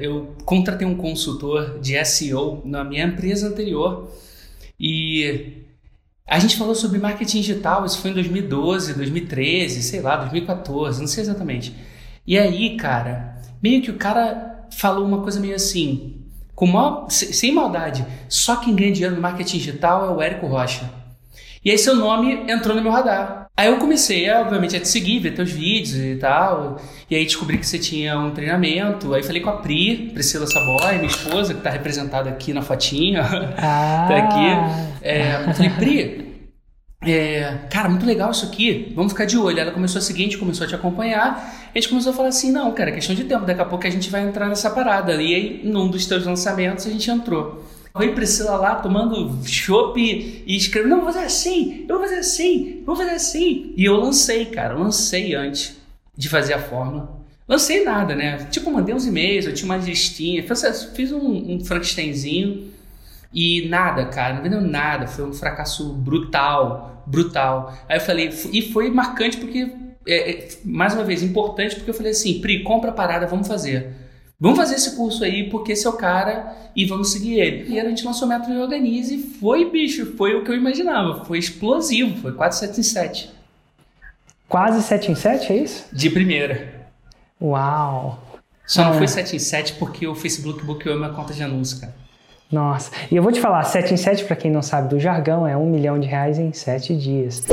Eu contratei um consultor de SEO na minha empresa anterior e a gente falou sobre marketing digital, isso foi em 2012, 2013, sei lá, 2014, não sei exatamente. E aí, cara, meio que o cara falou uma coisa meio assim, com maior, sem maldade, só quem ganha dinheiro no marketing digital é o Érico Rocha. E aí seu nome entrou no meu radar. Aí eu comecei, obviamente, a te seguir, ver teus vídeos e tal. E aí descobri que você tinha um treinamento. Aí falei com a Pri, Priscila Saboy, minha esposa, que está representada aqui na fotinha. Ah. tá aqui. É, eu falei, Pri, é, cara, muito legal isso aqui. Vamos ficar de olho. Ela começou a gente começou a te acompanhar. A gente começou a falar assim: não, cara, é questão de tempo. Daqui a pouco a gente vai entrar nessa parada. E aí, num dos teus lançamentos, a gente entrou. Oi Priscila lá tomando chopp e escrevendo, não, vou fazer assim, eu vou fazer assim, vou fazer assim. E eu lancei, cara, lancei antes de fazer a fórmula. Lancei nada, né? Tipo, mandei uns e-mails, eu tinha uma listinha, fiz um, um Frankensteinzinho e nada, cara, não vendeu nada, foi um fracasso brutal, brutal. Aí eu falei, e foi marcante porque, é, é, mais uma vez, importante porque eu falei assim, Pri, compra a parada, vamos fazer. Vamos fazer esse curso aí, porque esse é o cara e vamos seguir ele. E a gente lançou o método de Organize e foi, bicho, foi o que eu imaginava. Foi explosivo, foi quase 7 em 7. Quase 7 em 7, é isso? De primeira. Uau! Só não é. foi 7 em 7 porque o Facebook bloqueou minha conta de anúncio, cara. Nossa, e eu vou te falar, 7 em 7, para quem não sabe do jargão, é um milhão de reais em 7 dias.